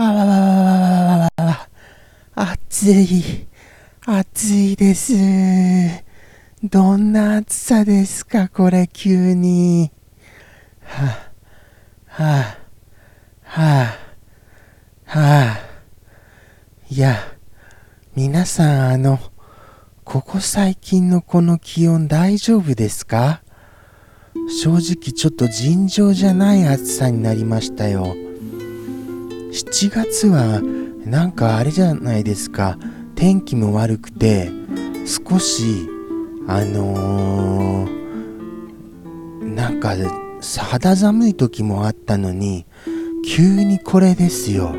あららららららら暑い、暑いです。どんな暑さですか、これ、急に。はあ、はあ、はあ、はあ。いや、皆さん、あの、ここ最近のこの気温大丈夫ですか？正直ちょっと尋常じゃない暑さになりましたよ。7月はなんかあれじゃないですか。天気も悪くて少しあのー、なんか肌寒い時もあったのに急にこれですよ。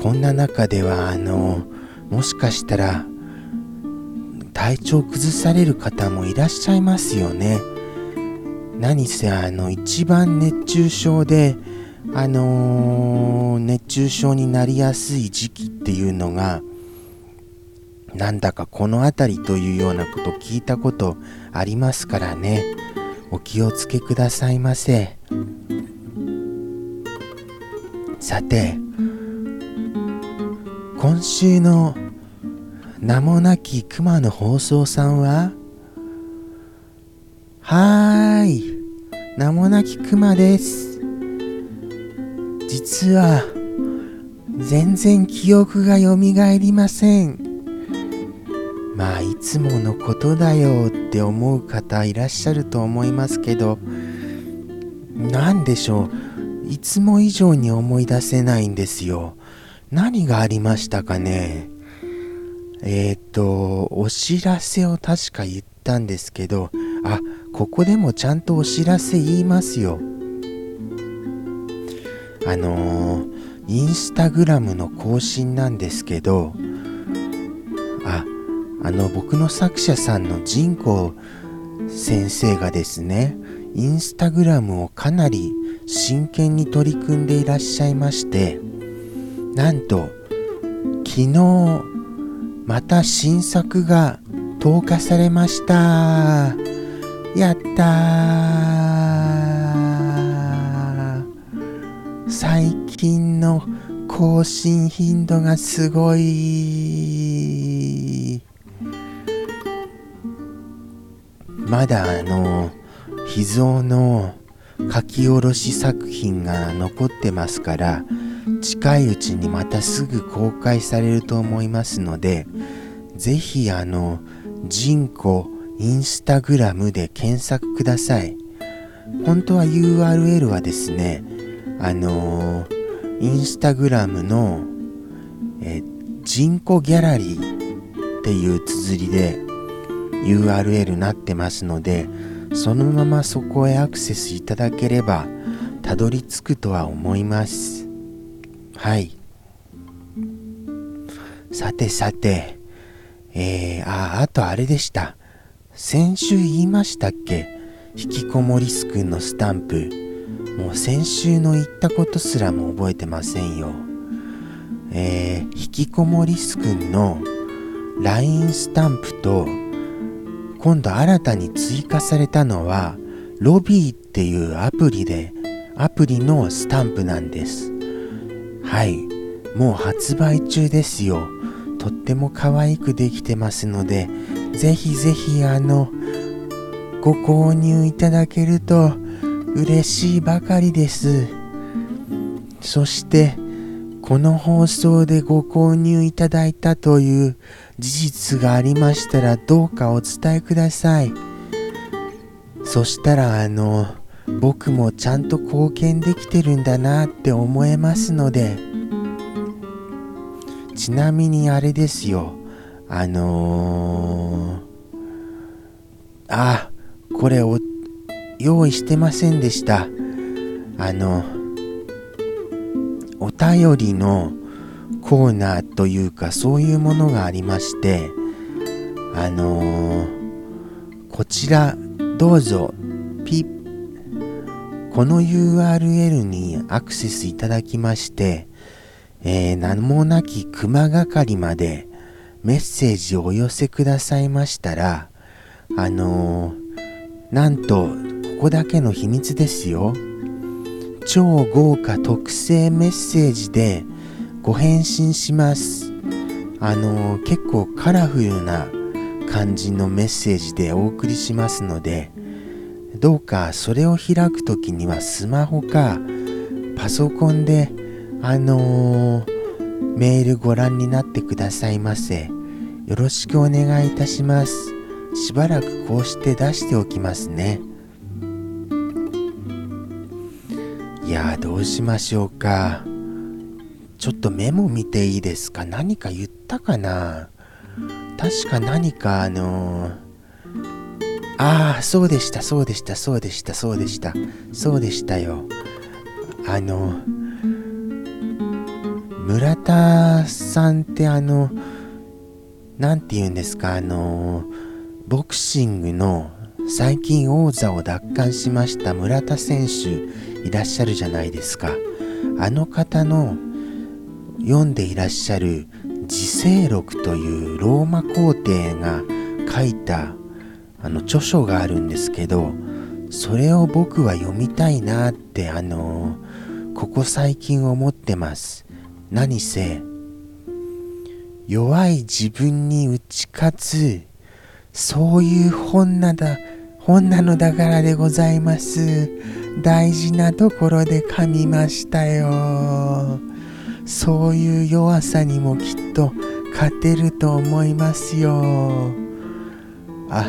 こんな中ではあのー、もしかしたら体調崩される方もいらっしゃいますよね。何せあの一番熱中症であのー、熱中症になりやすい時期っていうのがなんだかこの辺りというようなこと聞いたことありますからね。お気をつけくださいませ。さて今週の名もなき熊の放送さんは？はーい。名もなき熊です。実は全然記憶がよみがえりません。まあいつものことだよって思う方いらっしゃると思いますけど何でしょう？いつも以上に思い出せないんですよ。何がありましたかね？えっ、ー、とお知らせを確か言ったんですけどあここでもちゃんとお知らせ言いますよ。あのー、インスタグラムの更新なんですけど、あ、あの、僕の作者さんの仁子先生がですね、インスタグラムをかなり真剣に取り組んでいらっしゃいまして、なんと、昨日、また新作が投下されました。やったー最近の更新頻度がすごい。まだあの秘蔵の書き下ろし作品が残ってますから近いうちにまたすぐ公開されると思いますのでぜひあの人工インスタグラムで検索ください。本当は URL はですねあのー、インスタグラムの、え、人工ギャラリーっていう綴りで URL なってますので、そのままそこへアクセスいただければ、たどり着くとは思います。はい。さてさて、えー、あ、あとあれでした。先週言いましたっけ？引きこもりすくんのスタンプ。もう先週の言ったことすらも覚えてませんよ。えー、引きこもりすくんの LINE スタンプと今度新たに追加されたのはロビーっていうアプリでアプリのスタンプなんです。はい。もう発売中ですよ。とっても可愛くできてますのでぜひぜひあのご購入いただけると嬉しいばかりです。そして、この放送でご購入いただいたという事実がありましたらどうかお伝えください。そしたらあの、僕もちゃんと貢献できてるんだなって思えますので、ちなみにあれですよ、あのー、あ、これお用意してませんでした。あの、お便りのコーナーというかそういうものがありまして、あのー、こちらどうぞピッこの URL にアクセスいただきまして、えー、名もなき熊係までメッセージをお寄せくださいましたら、あのー、なんとここだけの秘密ですよ。超豪華特製メッセージでご返信します。あの結構カラフルな感じのメッセージでお送りしますのでどうかそれを開くときにはスマホかパソコンであのー、メールご覧になってくださいませ。よろしくお願いいたします。しばらくこうして出しておきますね。いやどうしましょうか。ちょっとメモ見ていいですか？何か言ったかな？確か何かあのー、ああそうでしたそうでしたそうでしたそうでした。そうでしたよ。あの村田さんってあの何て言うんですか？あのボクシングの最近王座を奪還しました村田選手。いらっしゃるじゃないですか。あの方の読んでいらっしゃる自世録というローマ皇帝が書いたあの著書があるんですけどそれを僕は読みたいなってあのここ最近思ってます。何せ弱い自分に打ち勝つそういう本なだ本なのだからでございます。大事なところで噛みましたよ。そういう弱さにもきっと勝てると思いますよ。あ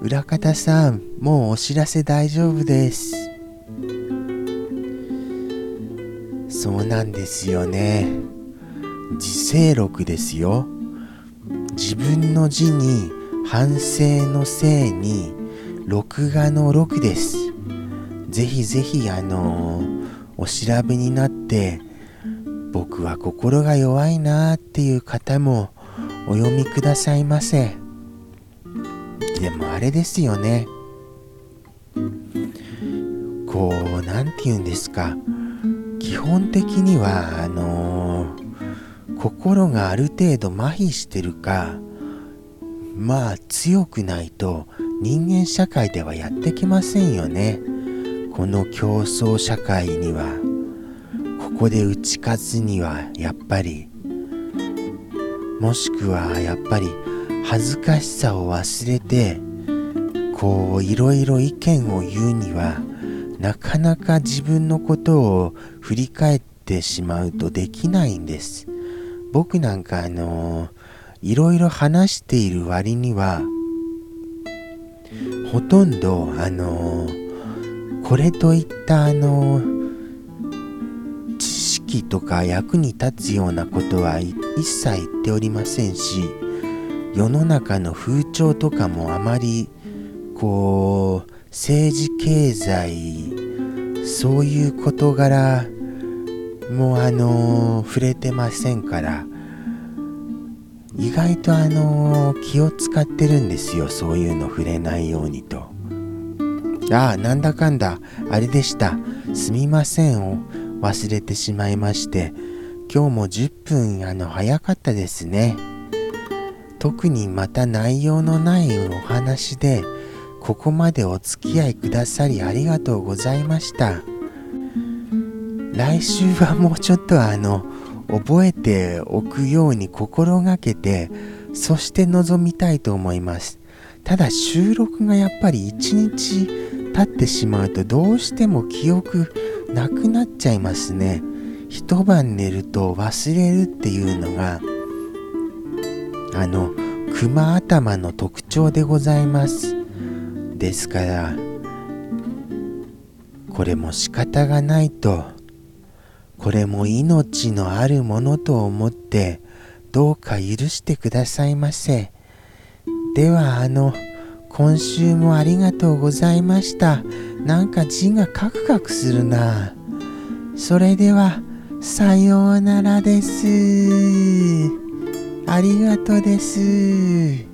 裏方さんもうお知らせ大丈夫です。そうなんですよね。自省録ですよ。自分の字に反省のせいに録画の録です。ぜひぜひあの、お調べになって僕は心が弱いなっていう方もお読みくださいませ。でもあれですよね。こう何て言うんですか。基本的にはあの、心がある程度麻痺してるかまあ強くないと人間社会ではやってきませんよね。この競争社会には。ここで打ち勝つにはやっぱりもしくはやっぱり恥ずかしさを忘れてこういろいろ意見を言うにはなかなか自分のことを振り返ってしまうとできないんです僕なんかあのいろいろ話している割にはほとんどあのこれといったあの知識とか役に立つようなことは一切言っておりませんし世の中の風潮とかもあまりこう政治経済そういう事柄もあの触れてませんから意外とあの気を使ってるんですよそういうの触れないようにと。ああなんだかんだあれでした。すみませんを忘れてしまいまして今日も10分あの早かったですね。特にまた内容のないお話でここまでお付き合いくださりありがとうございました。来週はもうちょっとあの覚えておくように心がけてそして臨みたいと思います。ただ収録がやっぱり一日経ってしまうとどうしても記憶なくなっちゃいますね。一晩寝ると忘れるっていうのがあの熊頭の特徴でございます。ですからこれも仕方がないとこれも命のあるものと思ってどうか許してくださいませ。ではあの今週もありがとうございました。なんか字がカクカクするな。それでは、さようならです。ありがとうです。